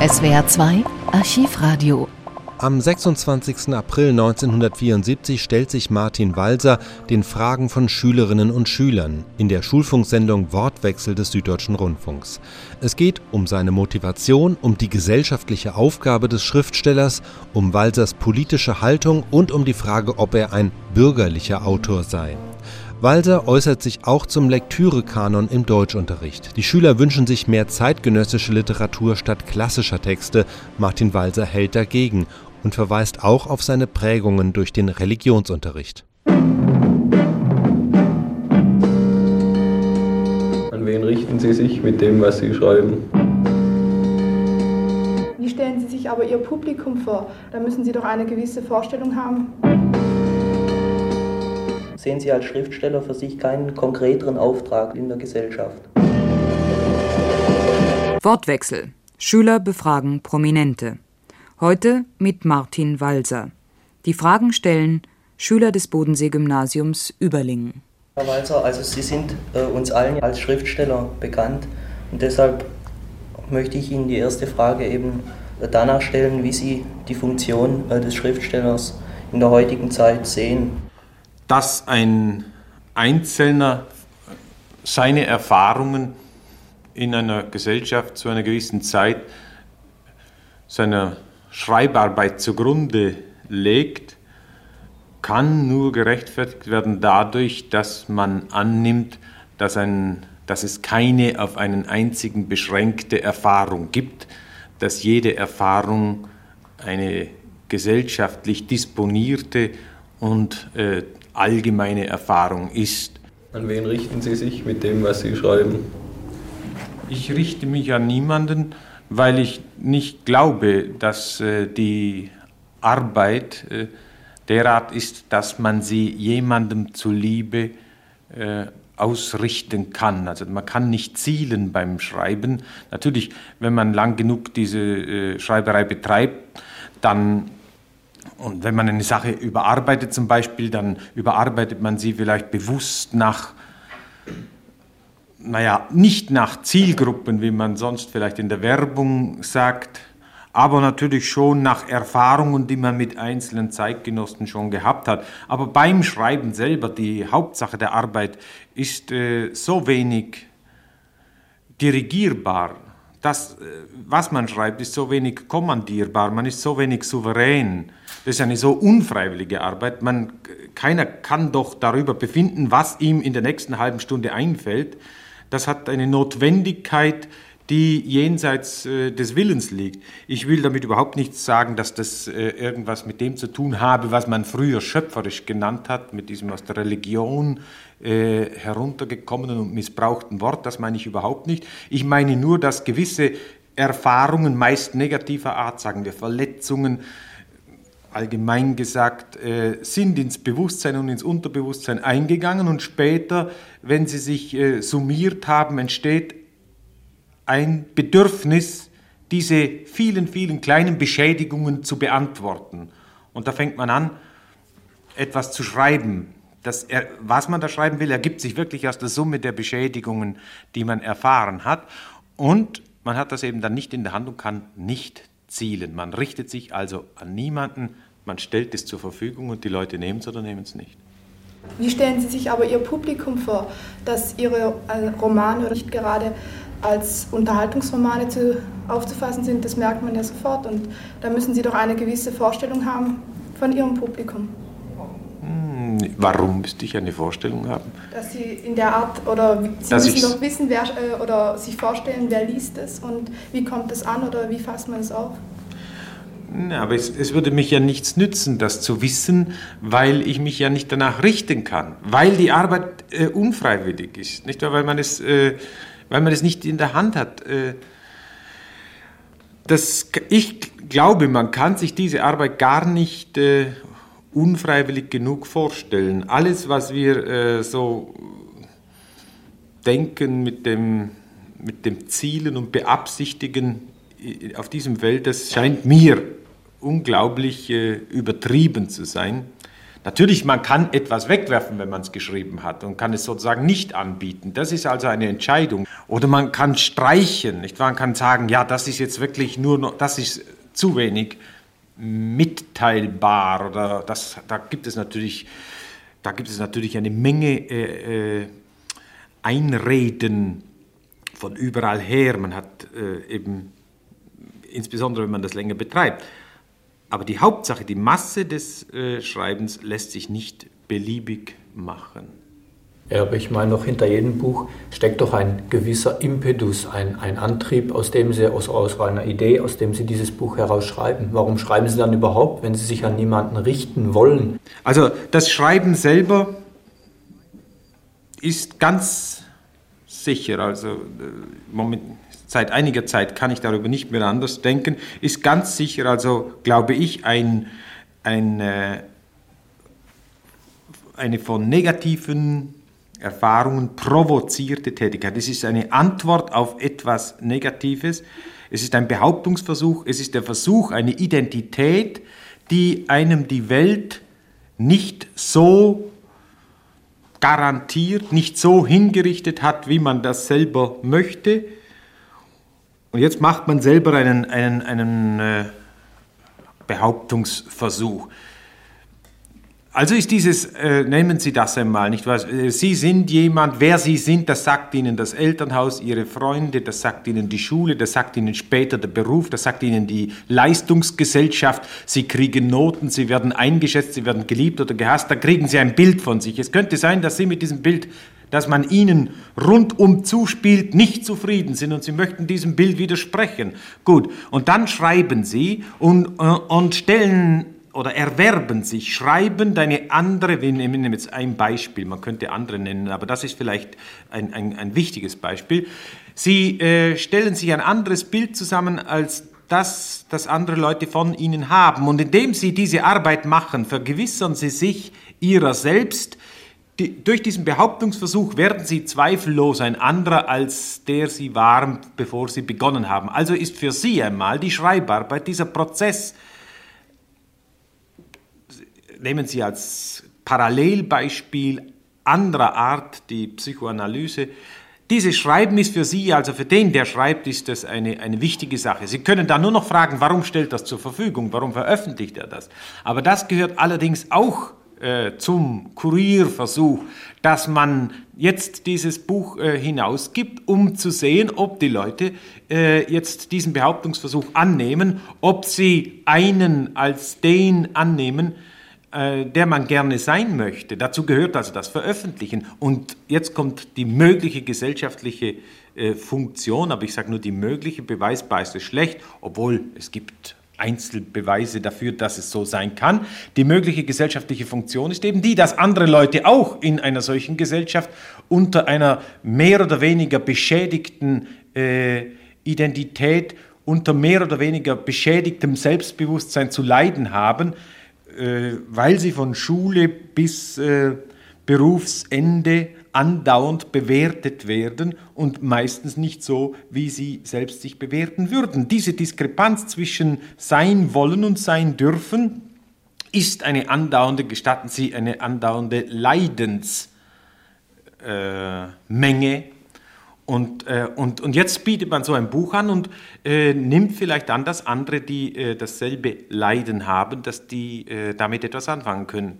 SWR 2 Archivradio am 26. April 1974 stellt sich Martin Walser den Fragen von Schülerinnen und Schülern in der Schulfunksendung Wortwechsel des Süddeutschen Rundfunks. Es geht um seine Motivation, um die gesellschaftliche Aufgabe des Schriftstellers, um Walsers politische Haltung und um die Frage, ob er ein bürgerlicher Autor sei. Walser äußert sich auch zum Lektürekanon im Deutschunterricht. Die Schüler wünschen sich mehr zeitgenössische Literatur statt klassischer Texte. Martin Walser hält dagegen und verweist auch auf seine Prägungen durch den Religionsunterricht. An wen richten Sie sich mit dem, was Sie schreiben? Wie stellen Sie sich aber Ihr Publikum vor? Da müssen Sie doch eine gewisse Vorstellung haben. Sehen Sie als Schriftsteller für sich keinen konkreteren Auftrag in der Gesellschaft? Wortwechsel. Schüler befragen Prominente. Heute mit Martin Walser. Die Fragen stellen Schüler des Bodensee-Gymnasiums Überlingen. Herr Walser, also Sie sind äh, uns allen als Schriftsteller bekannt und deshalb möchte ich Ihnen die erste Frage eben äh, danach stellen, wie Sie die Funktion äh, des Schriftstellers in der heutigen Zeit sehen. Dass ein Einzelner seine Erfahrungen in einer Gesellschaft zu einer gewissen Zeit seiner Schreibarbeit zugrunde legt, kann nur gerechtfertigt werden dadurch, dass man annimmt, dass, ein, dass es keine auf einen einzigen beschränkte Erfahrung gibt, dass jede Erfahrung eine gesellschaftlich disponierte und äh, allgemeine Erfahrung ist. An wen richten Sie sich mit dem, was Sie schreiben? Ich richte mich an niemanden, weil ich nicht glaube, dass äh, die Arbeit äh, derart ist, dass man sie jemandem zuliebe äh, ausrichten kann. Also man kann nicht zielen beim Schreiben. Natürlich, wenn man lang genug diese äh, Schreiberei betreibt, dann und wenn man eine Sache überarbeitet zum Beispiel, dann überarbeitet man sie vielleicht bewusst nach naja, nicht nach Zielgruppen, wie man sonst vielleicht in der Werbung sagt, aber natürlich schon nach Erfahrungen, die man mit einzelnen Zeitgenossen schon gehabt hat. Aber beim Schreiben selber, die Hauptsache der Arbeit ist äh, so wenig dirigierbar. Das, äh, was man schreibt, ist so wenig kommandierbar, man ist so wenig souverän. Das ist eine so unfreiwillige Arbeit. Man, keiner kann doch darüber befinden, was ihm in der nächsten halben Stunde einfällt das hat eine Notwendigkeit, die jenseits äh, des Willens liegt. Ich will damit überhaupt nicht sagen, dass das äh, irgendwas mit dem zu tun habe, was man früher schöpferisch genannt hat, mit diesem aus der Religion äh, heruntergekommenen und missbrauchten Wort. Das meine ich überhaupt nicht. Ich meine nur, dass gewisse Erfahrungen, meist negativer Art, sagen wir Verletzungen, allgemein gesagt, äh, sind ins Bewusstsein und ins Unterbewusstsein eingegangen und später, wenn sie sich äh, summiert haben, entsteht ein Bedürfnis, diese vielen, vielen kleinen Beschädigungen zu beantworten. Und da fängt man an, etwas zu schreiben. Das, was man da schreiben will, ergibt sich wirklich aus der Summe der Beschädigungen, die man erfahren hat. Und man hat das eben dann nicht in der Hand und kann nicht zielen. Man richtet sich also an niemanden, man stellt es zur Verfügung und die Leute nehmen es oder nehmen es nicht. Wie stellen Sie sich aber Ihr Publikum vor, dass Ihre äh, Romane nicht gerade als Unterhaltungsromane zu, aufzufassen sind? Das merkt man ja sofort und da müssen Sie doch eine gewisse Vorstellung haben von Ihrem Publikum. Hm, warum müsste ich eine Vorstellung haben? Dass Sie in der Art, oder Sie Dass müssen doch wissen, wer, äh, oder sich vorstellen, wer liest es und wie kommt es an oder wie fasst man es auf? Na, aber es, es, würde mich ja nichts nützen, das zu wissen, weil ich mich ja nicht danach richten kann, weil die Arbeit äh, unfreiwillig ist, nicht wahr? Weil man es, äh, weil man es nicht in der Hand hat. Äh, das, ich glaube, man kann sich diese Arbeit gar nicht äh, unfreiwillig genug vorstellen. Alles, was wir äh, so denken mit dem, mit dem Zielen und Beabsichtigen auf diesem Feld, das scheint mir unglaublich übertrieben zu sein. Natürlich, man kann etwas wegwerfen, wenn man es geschrieben hat und kann es sozusagen nicht anbieten. Das ist also eine Entscheidung. Oder man kann streichen, nicht wahr? Man kann sagen, ja, das ist jetzt wirklich nur noch, das ist zu wenig mitteilbar oder das, da gibt es natürlich, da gibt es natürlich eine Menge äh, äh, Einreden von überall her. Man hat äh, eben, insbesondere wenn man das länger betreibt, aber die Hauptsache, die Masse des äh, Schreibens lässt sich nicht beliebig machen. Ja, aber ich meine, noch hinter jedem Buch steckt doch ein gewisser Impetus, ein, ein Antrieb, aus dem Sie, aus, aus einer Idee, aus dem Sie dieses Buch herausschreiben. Warum schreiben Sie dann überhaupt, wenn Sie sich an niemanden richten wollen? Also das Schreiben selber ist ganz sicher, also äh, Moment, seit einiger Zeit kann ich darüber nicht mehr anders denken, ist ganz sicher, also glaube ich, ein, ein, äh, eine von negativen Erfahrungen provozierte Tätigkeit. Es ist eine Antwort auf etwas Negatives. Es ist ein Behauptungsversuch. Es ist der Versuch, eine Identität, die einem die Welt nicht so garantiert, nicht so hingerichtet hat, wie man das selber möchte, und jetzt macht man selber einen, einen, einen äh, Behauptungsversuch. Also ist dieses, äh, nehmen Sie das einmal, nicht wahr? Äh, Sie sind jemand, wer Sie sind, das sagt Ihnen das Elternhaus, Ihre Freunde, das sagt Ihnen die Schule, das sagt Ihnen später der Beruf, das sagt Ihnen die Leistungsgesellschaft. Sie kriegen Noten, Sie werden eingeschätzt, Sie werden geliebt oder gehasst, da kriegen Sie ein Bild von sich. Es könnte sein, dass Sie mit diesem Bild dass man ihnen rundum zuspielt, nicht zufrieden sind und sie möchten diesem Bild widersprechen. Gut, und dann schreiben sie und, äh, und stellen oder erwerben sich, schreiben eine andere, wir nehmen jetzt ein Beispiel, man könnte andere nennen, aber das ist vielleicht ein, ein, ein wichtiges Beispiel. Sie äh, stellen sich ein anderes Bild zusammen als das, das andere Leute von ihnen haben. Und indem sie diese Arbeit machen, vergewissern sie sich ihrer selbst, die, durch diesen Behauptungsversuch werden sie zweifellos ein anderer, als der sie waren, bevor sie begonnen haben. Also ist für sie einmal die Schreibarbeit, dieser Prozess, nehmen Sie als Parallelbeispiel anderer Art die Psychoanalyse, dieses Schreiben ist für Sie, also für den, der schreibt, ist das eine, eine wichtige Sache. Sie können dann nur noch fragen, warum stellt das zur Verfügung, warum veröffentlicht er das. Aber das gehört allerdings auch äh, zum Kurierversuch, dass man jetzt dieses Buch äh, hinausgibt, um zu sehen, ob die Leute äh, jetzt diesen Behauptungsversuch annehmen, ob sie einen als den annehmen, äh, der man gerne sein möchte. Dazu gehört also das Veröffentlichen. Und jetzt kommt die mögliche gesellschaftliche äh, Funktion, aber ich sage nur die mögliche, beweisbar ist es schlecht, obwohl es gibt Einzelbeweise dafür, dass es so sein kann. Die mögliche gesellschaftliche Funktion ist eben die, dass andere Leute auch in einer solchen Gesellschaft unter einer mehr oder weniger beschädigten äh, Identität, unter mehr oder weniger beschädigtem Selbstbewusstsein zu leiden haben, äh, weil sie von Schule bis äh, Berufsende andauernd bewertet werden und meistens nicht so, wie sie selbst sich bewerten würden. Diese Diskrepanz zwischen sein wollen und sein dürfen ist eine andauernde, gestatten Sie, eine andauernde Leidensmenge. Äh, und, äh, und, und jetzt bietet man so ein Buch an und äh, nimmt vielleicht an, dass andere, die äh, dasselbe Leiden haben, dass die äh, damit etwas anfangen können.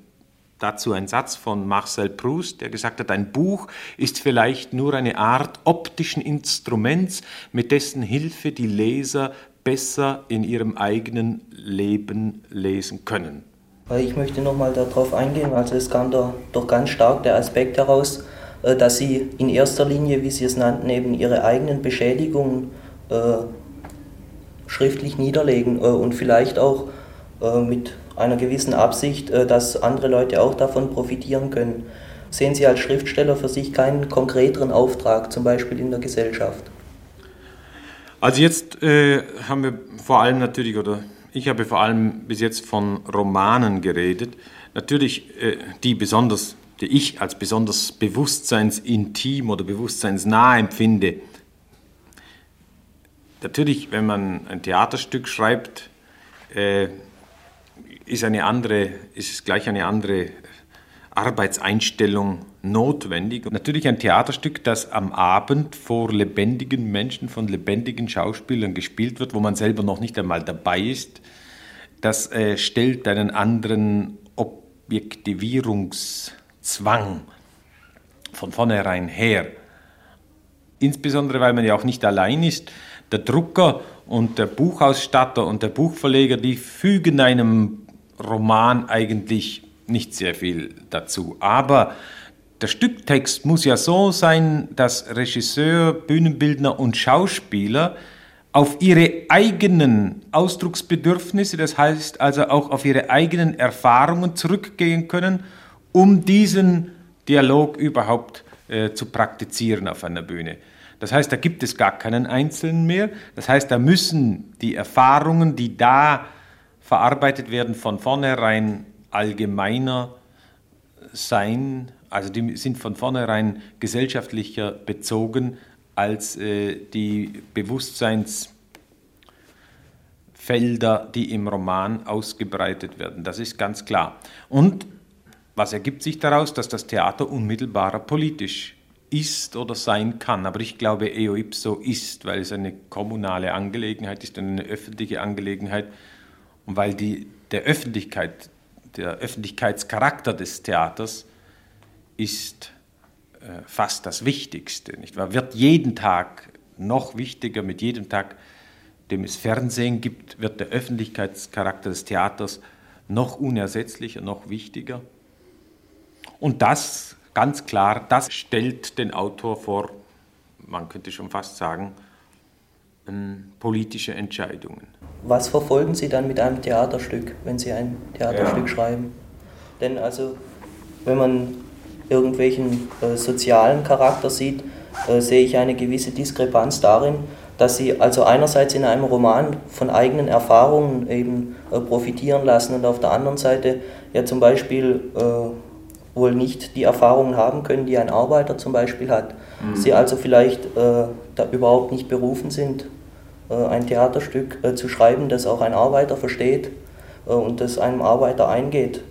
Dazu ein Satz von Marcel Proust, der gesagt hat, ein Buch ist vielleicht nur eine Art optischen Instruments, mit dessen Hilfe die Leser besser in ihrem eigenen Leben lesen können. Ich möchte nochmal darauf eingehen, also es kam da doch ganz stark der Aspekt heraus, äh, dass Sie in erster Linie, wie Sie es nannten, eben Ihre eigenen Beschädigungen äh, schriftlich niederlegen äh, und vielleicht auch äh, mit einer gewissen Absicht, äh, dass andere Leute auch davon profitieren können. Sehen Sie als Schriftsteller für sich keinen konkreteren Auftrag, zum Beispiel in der Gesellschaft? Also jetzt äh, haben wir vor allem natürlich, oder ich habe vor allem bis jetzt von Romanen geredet, natürlich äh, die besonders, die ich als besonders bewusstseinsintim oder bewusstseinsnah empfinde. Natürlich, wenn man ein Theaterstück schreibt, äh, ist eine andere, ist gleich eine andere Arbeitseinstellung notwendig. Natürlich ein Theaterstück, das am Abend vor lebendigen Menschen, von lebendigen Schauspielern gespielt wird, wo man selber noch nicht einmal dabei ist, das äh, stellt einen anderen Objektivierungszwang von vornherein her. Insbesondere, weil man ja auch nicht allein ist. Der Drucker und der Buchausstatter und der Buchverleger, die fügen einem Roman eigentlich nicht sehr viel dazu. Aber der Stücktext muss ja so sein, dass Regisseur, Bühnenbildner und Schauspieler auf ihre eigenen Ausdrucksbedürfnisse, das heißt also auch auf ihre eigenen Erfahrungen zurückgehen können, um diesen Dialog überhaupt äh, zu praktizieren auf einer Bühne. Das heißt, da gibt es gar keinen Einzelnen mehr. Das heißt, da müssen die Erfahrungen, die da verarbeitet werden, von vornherein allgemeiner sein, also die sind von vornherein gesellschaftlicher bezogen als äh, die Bewusstseinsfelder, die im Roman ausgebreitet werden. Das ist ganz klar. Und was ergibt sich daraus? Dass das Theater unmittelbarer politisch ist oder sein kann. Aber ich glaube, eo ipso ist, weil es eine kommunale Angelegenheit ist, eine öffentliche Angelegenheit und weil die, der Öffentlichkeit, der Öffentlichkeitscharakter des Theaters ist äh, fast das Wichtigste. Nicht wahr? Wird jeden Tag noch wichtiger, mit jedem Tag, dem es Fernsehen gibt, wird der Öffentlichkeitscharakter des Theaters noch unersetzlicher, noch wichtiger. Und das, ganz klar, das stellt den Autor vor, man könnte schon fast sagen, politische Entscheidungen. Was verfolgen Sie dann mit einem Theaterstück, wenn Sie ein Theaterstück ja. schreiben? Denn also, wenn man irgendwelchen äh, sozialen Charakter sieht, äh, sehe ich eine gewisse Diskrepanz darin, dass sie also einerseits in einem Roman von eigenen Erfahrungen eben äh, profitieren lassen und auf der anderen Seite ja zum Beispiel äh, wohl nicht die Erfahrungen haben können, die ein Arbeiter zum Beispiel hat. Mhm. Sie also vielleicht äh, da überhaupt nicht berufen sind, ein Theaterstück zu schreiben, das auch ein Arbeiter versteht und das einem Arbeiter eingeht,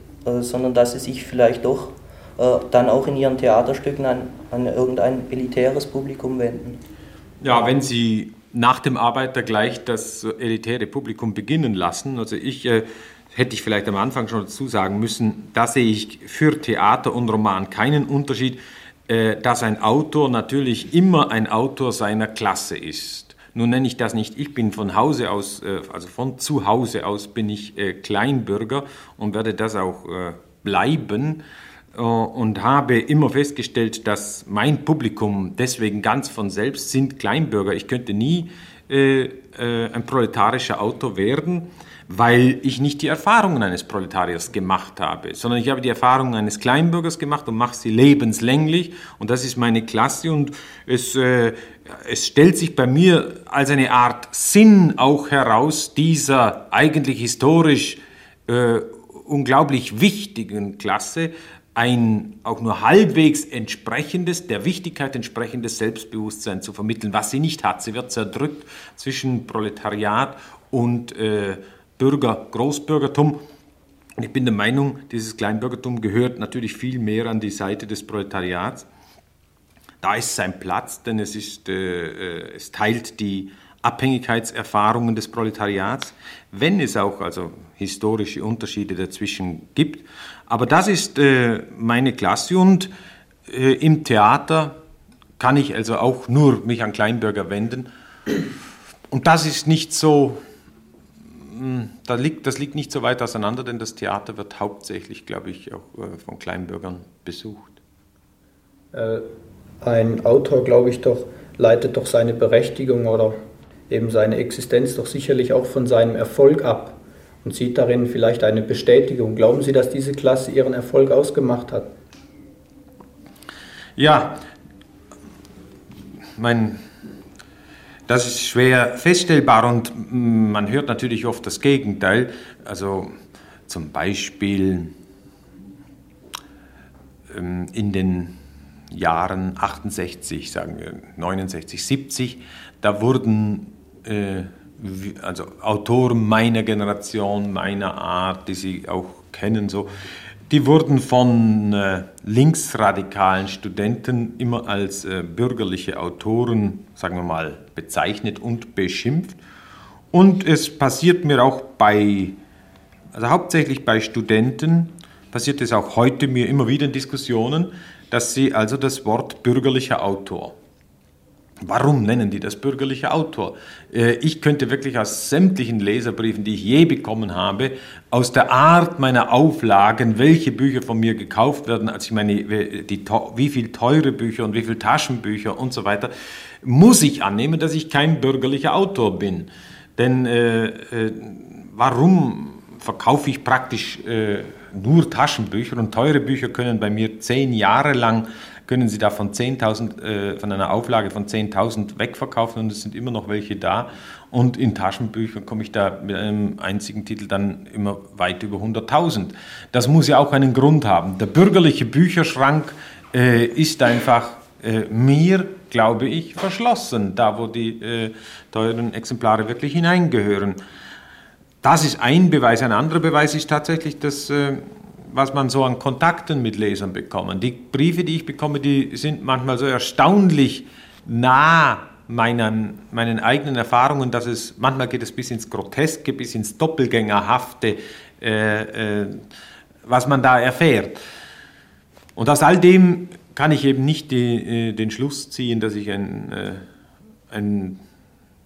sondern dass sie sich vielleicht doch äh, dann auch in ihren Theaterstücken an, an irgendein elitäres Publikum wenden. Ja, wenn Sie nach dem Arbeiter gleich das elitäre Publikum beginnen lassen, also ich äh, hätte ich vielleicht am Anfang schon dazu sagen müssen, da sehe ich für Theater und Roman keinen Unterschied, äh, dass ein Autor natürlich immer ein Autor seiner Klasse ist. Nun nenne ich das nicht, ich bin von Hause aus, äh, also von zu Hause aus bin ich äh, Kleinbürger und werde das auch äh, bleiben. Und habe immer festgestellt, dass mein Publikum deswegen ganz von selbst sind Kleinbürger. Ich könnte nie ein proletarischer Autor werden, weil ich nicht die Erfahrungen eines Proletariers gemacht habe, sondern ich habe die Erfahrungen eines Kleinbürgers gemacht und mache sie lebenslänglich und das ist meine Klasse und es, äh, es stellt sich bei mir als eine Art Sinn auch heraus dieser eigentlich historisch äh, unglaublich wichtigen Klasse, ein auch nur halbwegs entsprechendes, der Wichtigkeit entsprechendes Selbstbewusstsein zu vermitteln, was sie nicht hat. Sie wird zerdrückt zwischen Proletariat und äh, Bürger, Großbürgertum. Und ich bin der Meinung, dieses Kleinbürgertum gehört natürlich viel mehr an die Seite des Proletariats. Da ist sein Platz, denn es, ist, äh, äh es teilt die Abhängigkeitserfahrungen des Proletariats, wenn es auch also historische Unterschiede dazwischen gibt. Aber das ist äh, meine Klasse und äh, im Theater kann ich also auch nur mich an Kleinbürger wenden. Und das ist nicht so, da liegt, das liegt nicht so weit auseinander, denn das Theater wird hauptsächlich, glaube ich, auch äh, von Kleinbürgern besucht. Äh, ein Autor, glaube ich, doch leitet doch seine Berechtigung oder eben seine Existenz doch sicherlich auch von seinem Erfolg ab und sieht darin vielleicht eine Bestätigung. Glauben Sie, dass diese Klasse ihren Erfolg ausgemacht hat? Ja, mein, das ist schwer feststellbar und man hört natürlich oft das Gegenteil. Also zum Beispiel ähm, in den Jahren 68, sagen wir 69, 70, da wurden äh, also Autoren meiner Generation, meiner Art, die Sie auch kennen, so, die wurden von äh, linksradikalen Studenten immer als äh, bürgerliche Autoren, sagen wir mal, bezeichnet und beschimpft. Und es passiert mir auch bei, also hauptsächlich bei Studenten, passiert es auch heute mir immer wieder in Diskussionen, dass sie also das Wort bürgerlicher Autor Warum nennen die das bürgerlicher Autor? Äh, ich könnte wirklich aus sämtlichen Leserbriefen, die ich je bekommen habe, aus der Art meiner Auflagen, welche Bücher von mir gekauft werden, als ich meine, die, wie viel teure Bücher und wie viel Taschenbücher und so weiter, muss ich annehmen, dass ich kein bürgerlicher Autor bin. Denn äh, äh, warum verkaufe ich praktisch äh, nur Taschenbücher und teure Bücher können bei mir zehn Jahre lang können Sie da von 10.000, äh, von einer Auflage von 10.000 wegverkaufen und es sind immer noch welche da. Und in Taschenbüchern komme ich da mit einem einzigen Titel dann immer weit über 100.000. Das muss ja auch einen Grund haben. Der bürgerliche Bücherschrank äh, ist einfach äh, mir, glaube ich, verschlossen, da wo die äh, teuren Exemplare wirklich hineingehören. Das ist ein Beweis. Ein anderer Beweis ist tatsächlich, dass äh, was man so an Kontakten mit Lesern bekommt. Die Briefe, die ich bekomme, die sind manchmal so erstaunlich nah meinen, meinen eigenen Erfahrungen, dass es manchmal geht es bis ins Groteske, bis ins Doppelgängerhafte, äh, äh, was man da erfährt. Und aus all dem kann ich eben nicht die, äh, den Schluss ziehen, dass ich ein, äh, ein,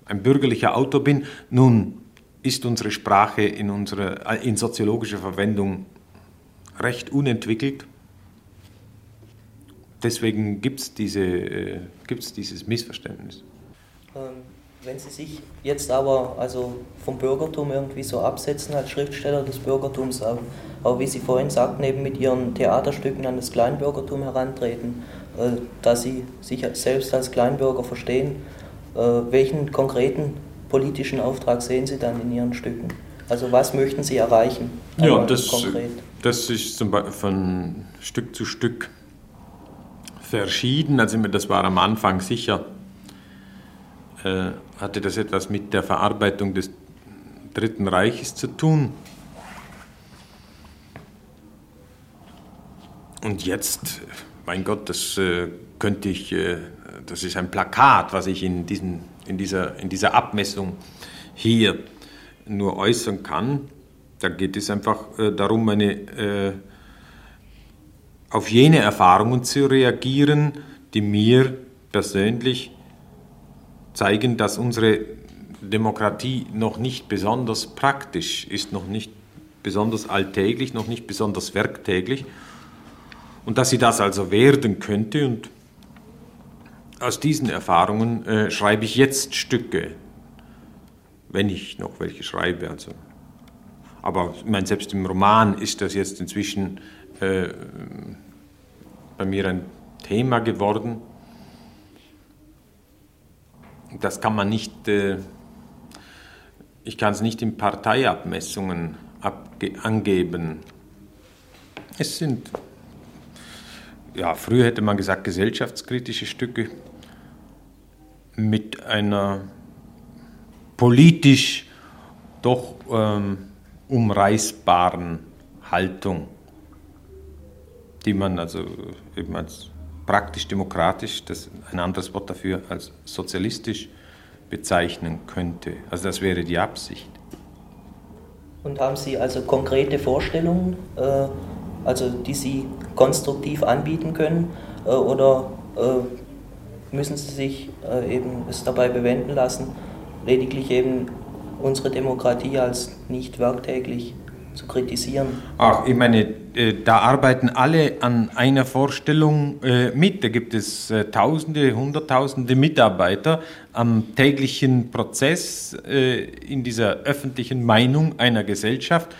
ein bürgerlicher Autor bin. Nun ist unsere Sprache in, unserer, in soziologischer Verwendung recht unentwickelt. Deswegen gibt es diese, äh, dieses Missverständnis. Ähm, wenn Sie sich jetzt aber also vom Bürgertum irgendwie so absetzen als Schriftsteller des Bürgertums, auch, auch wie Sie vorhin sagten, eben mit Ihren Theaterstücken an das Kleinbürgertum herantreten, äh, dass Sie sich selbst als Kleinbürger verstehen, äh, welchen konkreten politischen Auftrag sehen Sie dann in Ihren Stücken? Also was möchten Sie erreichen? Ja, das, konkret? das ist zum Beispiel von Stück zu Stück verschieden. Also das war am Anfang sicher, äh, hatte das etwas mit der Verarbeitung des Dritten Reiches zu tun. Und jetzt, mein Gott, das äh, könnte ich, äh, das ist ein Plakat, was ich in, diesen, in, dieser, in dieser Abmessung hier nur äußern kann. Da geht es einfach äh, darum, eine, äh, auf jene Erfahrungen zu reagieren, die mir persönlich zeigen, dass unsere Demokratie noch nicht besonders praktisch ist, noch nicht besonders alltäglich, noch nicht besonders werktäglich und dass sie das also werden könnte. Und aus diesen Erfahrungen äh, schreibe ich jetzt Stücke, wenn ich noch welche schreibe. Also aber ich meine, selbst im Roman ist das jetzt inzwischen äh, bei mir ein Thema geworden. Das kann man nicht, äh, ich kann es nicht in Parteiabmessungen angeben. Es sind, ja, früher hätte man gesagt, gesellschaftskritische Stücke mit einer politisch doch ähm, umreißbaren Haltung, die man also eben als praktisch demokratisch, das ist ein anderes Wort dafür, als sozialistisch bezeichnen könnte. Also das wäre die Absicht. Und haben Sie also konkrete Vorstellungen, äh, also die Sie konstruktiv anbieten können, äh, oder äh, müssen Sie sich äh, eben es dabei bewenden lassen, lediglich eben unsere Demokratie als nicht werktäglich zu kritisieren. Ach, ich meine, äh, da arbeiten alle an einer Vorstellung äh, mit. Da gibt es äh, Tausende, Hunderttausende Mitarbeiter am täglichen Prozess in dieser öffentlichen Meinung einer Gesellschaft.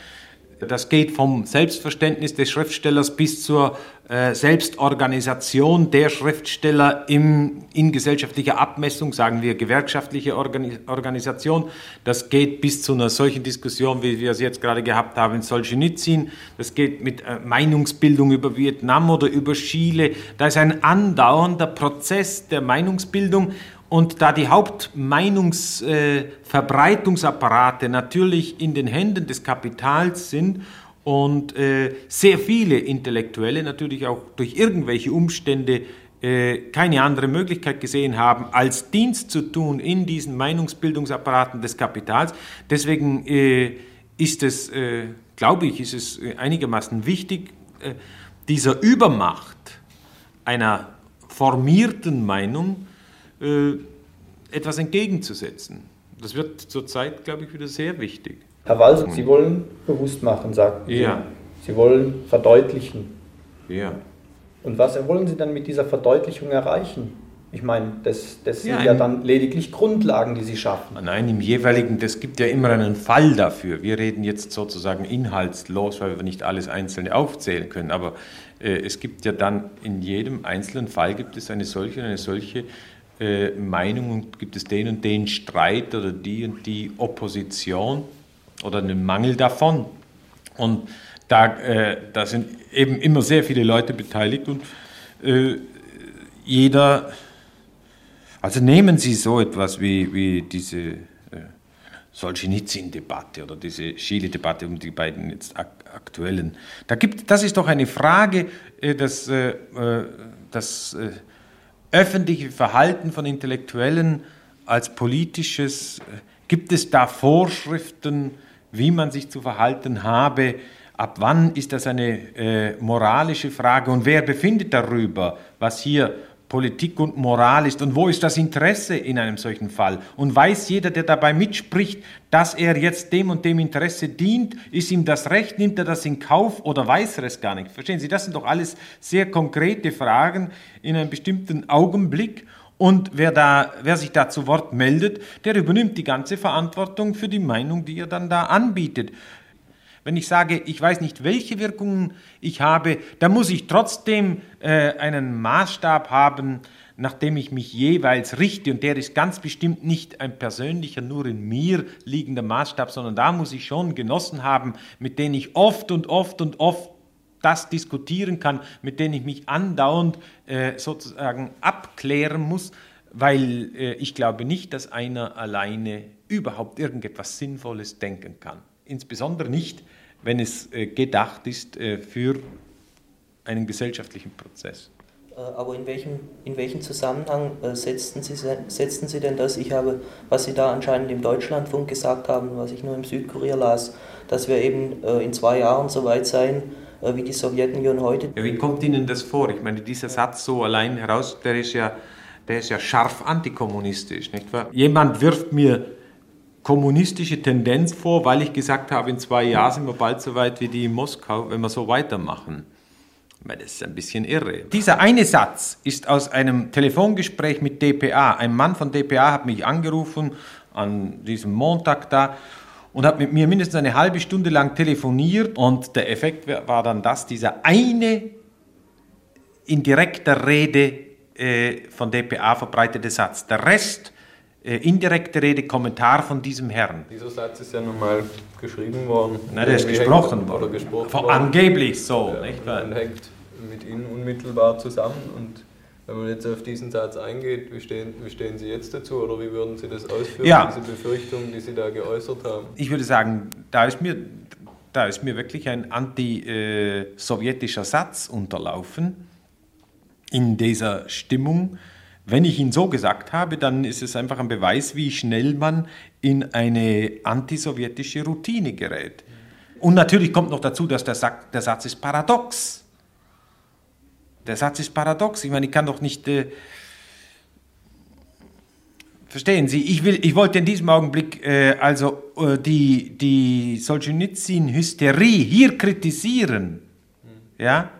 Das geht vom Selbstverständnis des Schriftstellers bis zur äh, Selbstorganisation der Schriftsteller im, in gesellschaftlicher Abmessung, sagen wir gewerkschaftliche Organi Organisation. Das geht bis zu einer solchen Diskussion, wie wir es jetzt gerade gehabt haben in Solzhenitsyn. Das geht mit äh, Meinungsbildung über Vietnam oder über Chile. Da ist ein andauernder Prozess der Meinungsbildung Und da die Hauptmeinungsverbreitungsapparate äh, natürlich in den Händen des Kapitals sind und äh, sehr viele Intellektuelle natürlich auch durch irgendwelche Umstände äh, keine andere Möglichkeit gesehen haben, als Dienst zu tun in diesen Meinungsbildungsapparaten des Kapitals. Deswegen äh, ist es, äh, glaube ich, ist es einigermaßen wichtig, äh, dieser Übermacht einer formierten Meinung äh, etwas entgegenzusetzen. Das wird zurzeit, glaube ich, wieder sehr wichtig. Herr Walser, Sie wollen bewusst machen, sagten Sie. Ja. Sie wollen verdeutlichen. Ja. Und was wollen Sie dann mit dieser Verdeutlichung erreichen? Ich meine, das, das sind ja, ja dann lediglich Grundlagen, die Sie schaffen. Nein, im jeweiligen, das gibt ja immer einen Fall dafür. Wir reden jetzt sozusagen inhaltslos, weil wir nicht alles Einzelne aufzählen können. Aber äh, es gibt ja dann in jedem einzelnen Fall gibt es eine solche, eine solche äh, Meinung und gibt es den und den Streit oder die und die Opposition oder einen Mangel davon. Und da, äh, da sind eben immer sehr viele Leute beteiligt und äh, jeder, also nehmen Sie so etwas wie, wie diese äh, Solzhenitsyn-Debatte oder diese Chile-Debatte um die beiden jetzt ak aktuellen. Da gibt, das ist doch eine Frage, äh, dass äh, äh, das äh, öffentliche Verhalten von Intellektuellen als politisches, gibt es da Vorschriften, wie man sich zu verhalten habe? Ab wann ist das eine äh, moralische Frage und wer befindet darüber, was hier Politik und Moral ist und wo ist das Interesse in einem solchen Fall? Und weiß jeder, der dabei mitspricht, dass er jetzt dem und dem Interesse dient, ist ihm das Recht, nimmt er das in Kauf oder weiß er es gar nicht? Verstehen Sie, das sind doch alles sehr konkrete Fragen in einem bestimmten Augenblick. Und wer, da, wer sich da zu Wort meldet, der übernimmt die ganze Verantwortung für die Meinung, die er dann da anbietet. Wenn ich sage, ich weiß nicht, welche Wirkungen ich habe, dann muss ich trotzdem äh, einen Maßstab haben, nach dem ich mich jeweils richte. Und der ist ganz bestimmt nicht ein persönlicher, nur in mir liegender Maßstab, sondern da muss ich schon Genossen haben, mit denen ich oft und oft und oft das diskutieren kann, mit denen ich mich andauernd äh, sozusagen abklären muss, weil äh, ich glaube nicht, dass einer alleine überhaupt irgendetwas Sinnvolles denken kann insbesondere nicht, wenn es äh, gedacht ist äh, für einen gesellschaftlichen Prozess. Äh, aber in welchem, in welchem Zusammenhang setzten Sie, setzten Sie denn das? Ich habe, was Sie da anscheinend im Deutschlandfunk gesagt haben, was ich nur im Südkurier las, dass wir eben in zwei Jahren so weit sein, wie die Sowjetunion heute. Ja, wie kommt Ihnen das vor? Ich meine, dieser Satz so allein heraus, der ist ja, der ist ja scharf antikommunistisch, nicht wahr? Jemand wirft mir kommunistische Tendenz vor, weil ich gesagt habe, in zwei Jahren sind wir bald so weit wie die in Moskau, wenn wir so weitermachen. Das ist ein bisschen irre. Dieser eine Satz ist aus einem Telefongespräch mit DPA. Ein Mann von DPA hat mich angerufen an diesem Montag da und hat mit mir mindestens eine halbe Stunde lang telefoniert und der Effekt war dann das, dieser eine in direkter Rede äh, von DPA verbreitete Satz. Der Rest indirekte Rede, Kommentar von diesem Herrn. Dieser Satz ist ja nun mal geschrieben worden. Nein, der ist gesprochen worden. Gesprochen worden. Angeblich so. Ja, nicht wahr? Man hängt mit Ihnen unmittelbar zusammen und wenn man jetzt auf diesen Satz eingeht, wie stehen, wie stehen Sie jetzt dazu oder wie würden Sie das ausführen, ja. diese Befürchtungen, die Sie da geäußert haben? Ich würde sagen, da ist mir, da ist mir wirklich ein anti-sowjetischer Satz unterlaufen in dieser Stimmung wenn ich ihn so gesagt habe, dann ist es einfach ein Beweis, wie schnell man in eine antisowjetische Routine gerät. Und natürlich kommt noch dazu, dass der, Sack, der Satz ist paradox. Der Satz ist paradox. Ich meine, ich kann doch nicht... Äh, Verstehen Sie, ich, will, ich wollte in diesem Augenblick äh, also äh, die, die Solzhenitsyn-Hysterie hier kritisieren. Ja?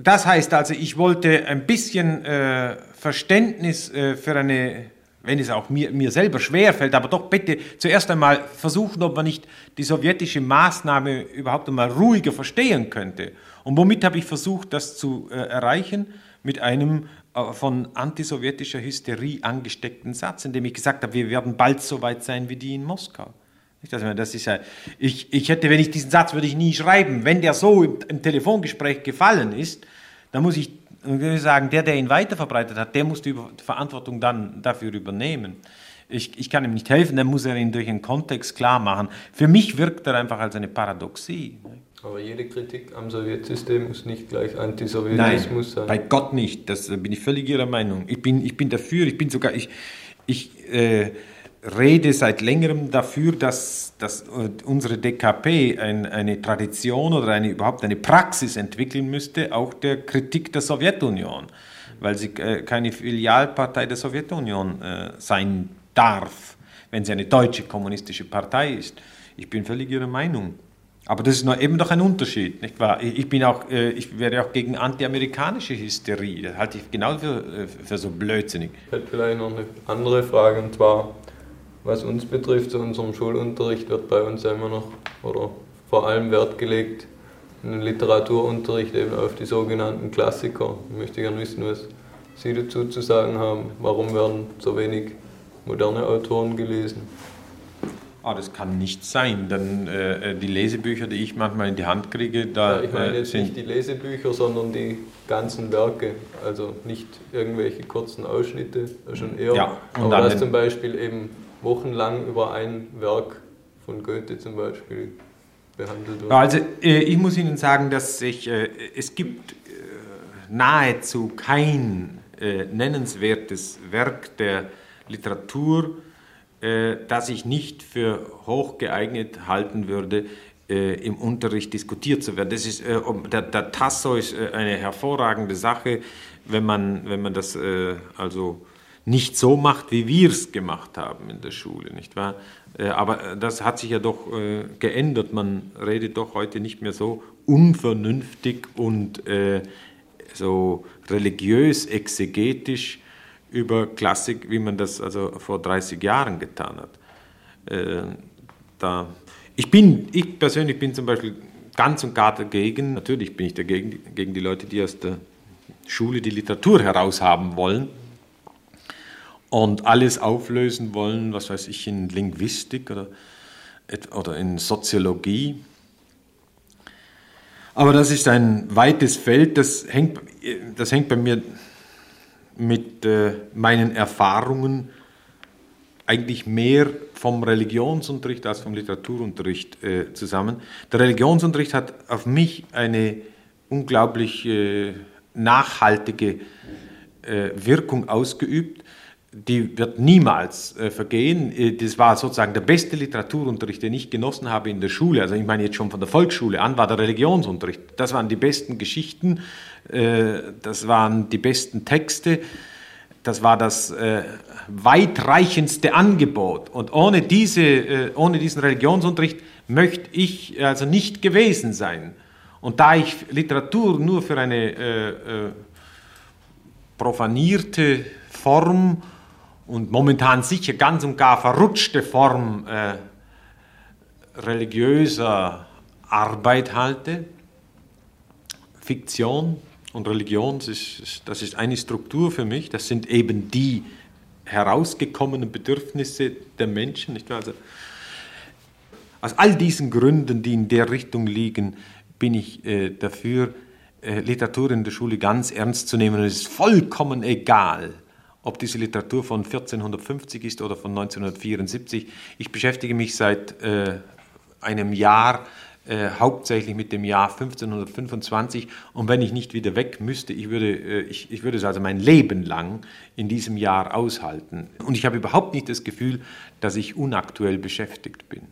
Das heißt also, ich wollte ein bisschen äh, Verständnis äh, für eine, wenn es auch mir, mir selber schwerfällt, aber doch bitte zuerst einmal versuchen, ob man nicht die sowjetische Maßnahme überhaupt einmal ruhiger verstehen könnte. Und womit habe ich versucht, das zu äh, erreichen? Mit einem äh, von antisowjetischer Hysterie angesteckten Satz, in dem ich gesagt habe, wir werden bald so weit sein wie die in Moskau. Das ist ja, ich, ich hätte, wenn ich diesen Satz würde ich nie schreiben. Wenn der so im, im Telefongespräch gefallen ist, dann muss ich sagen, der, der ihn weiterverbreitet hat, der muss die Verantwortung dann dafür übernehmen. Ich, ich kann ihm nicht helfen, dann muss er ihn durch einen Kontext klar machen. Für mich wirkt er einfach als eine Paradoxie. Aber jede Kritik am Sowjetsystem muss nicht gleich Antisowjetismus sein. Bei Gott nicht, das bin ich völlig Ihrer Meinung. Ich bin, ich bin dafür, ich bin sogar, ich, ich äh, rede seit längerem dafür, dass, dass unsere DKP ein, eine Tradition oder eine, überhaupt eine Praxis entwickeln müsste, auch der Kritik der Sowjetunion, weil sie äh, keine Filialpartei der Sowjetunion äh, sein darf, wenn sie eine deutsche kommunistische Partei ist. Ich bin völlig Ihrer Meinung. Aber das ist noch, eben doch ein Unterschied, nicht wahr? Ich, bin auch, äh, ich wäre auch gegen antiamerikanische Hysterie. Das halte ich genau für, äh, für so blödsinnig. Ich hätte vielleicht noch eine andere Frage, und zwar, was uns betrifft, zu unserem Schulunterricht wird bei uns ja immer noch oder vor allem Wert gelegt, in Literaturunterricht eben auf die sogenannten Klassiker. Ich möchte gerne wissen, was Sie dazu zu sagen haben. Warum werden so wenig moderne Autoren gelesen? Ah, das kann nicht sein, denn äh, die Lesebücher, die ich manchmal in die Hand kriege, da ja, ich meine jetzt sind nicht die Lesebücher, sondern die ganzen Werke, also nicht irgendwelche kurzen Ausschnitte, schon eher. Ja, und aber dass zum Beispiel eben wochenlang über ein Werk von Goethe zum Beispiel behandelt wird. Also äh, ich muss Ihnen sagen, dass ich, äh, es gibt äh, nahezu kein nennenswertes Werk der Literatur, das ich nicht für hoch geeignet halten würde, im Unterricht diskutiert zu werden. Das ist, der, der, Tasso ist eine hervorragende Sache, wenn man, wenn man das also nicht so macht, wie wir es gemacht haben in der Schule, nicht wahr? Äh, aber das hat sich ja doch geändert. Man redet doch heute nicht mehr so unvernünftig und so religiös, exegetisch über Klassik, wie man das also vor 30 Jahren getan hat. Äh, da, ich, bin, ich persönlich bin zum Beispiel ganz und gar dagegen, natürlich bin ich dagegen, gegen die Leute, die aus der Schule die Literatur heraushaben wollen und alles auflösen wollen, was weiß ich, in Linguistik oder, oder in Soziologie. Aber das ist ein weites Feld, das hängt, das hängt bei mir mit äh, meinen Erfahrungen eigentlich mehr vom Religionsunterricht als vom Literaturunterricht äh, zusammen. Der Religionsunterricht hat auf mich eine unglaublich äh, nachhaltige äh, Wirkung ausgeübt. Die wird niemals äh, vergehen. Äh, das war sozusagen der beste Literaturunterricht, den ich genossen habe in der Schule. Also ich meine jetzt schon von der Volksschule an, war der Religionsunterricht. Das waren die besten Geschichten, äh, das waren die besten Texte, das war das äh, weitreichendste Angebot. Und ohne, diese, äh, ohne diesen Religionsunterricht möchte ich also nicht gewesen sein. Und da ich Literatur nur für eine äh, profanierte Form und momentan sicher ganz und gar verrutschte Form äh, religiöser Arbeit halte, Fiktion, und Religion, das ist, das ist eine Struktur für mich, das sind eben die herausgekommenen Bedürfnisse der Menschen. Nicht wahr? Also, aus all diesen Gründen, die in der Richtung liegen, bin ich äh, dafür, äh, Literatur in der Schule ganz ernst zu nehmen. Und es ist vollkommen egal, ob diese Literatur von 1450 ist oder von 1974. Ich beschäftige mich seit äh, einem Jahr äh, hauptsächlich mit dem Jahr 1525. Und wenn ich nicht wieder weg müsste, ich würde, äh, ich, ich würde es also mein Leben lang in diesem Jahr aushalten. Und ich habe überhaupt nicht das Gefühl, dass ich unaktuell beschäftigt bin.